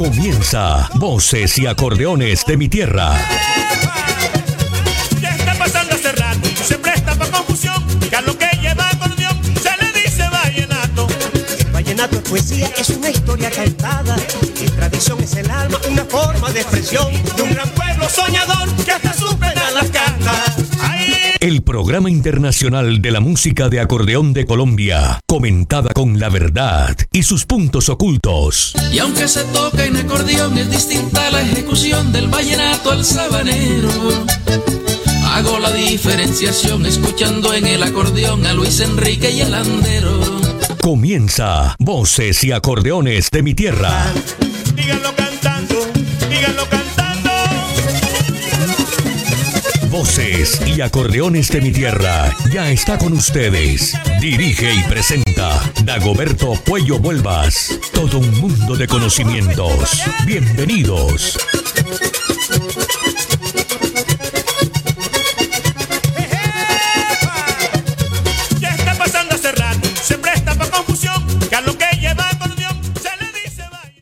Comienza Voces y Acordeones de mi Tierra. Ya está pasando hace rato, se presta para confusión, que a lo que lleva acordeón se le dice vallenato. El vallenato es poesía, es una historia cantada. Y tradición es el alma, una forma de expresión. De un gran pueblo soñador El programa internacional de la música de acordeón de Colombia, comentada con la verdad y sus puntos ocultos. Y aunque se toca en acordeón, es distinta la ejecución del vallenato al sabanero. Hago la diferenciación escuchando en el acordeón a Luis Enrique y el andero. Comienza Voces y Acordeones de mi Tierra. díganlo cantando, Voces y Acordeones de mi Tierra ya está con ustedes. Dirige y presenta Dagoberto Puello Vuelvas. Todo un mundo de conocimientos. Bienvenidos.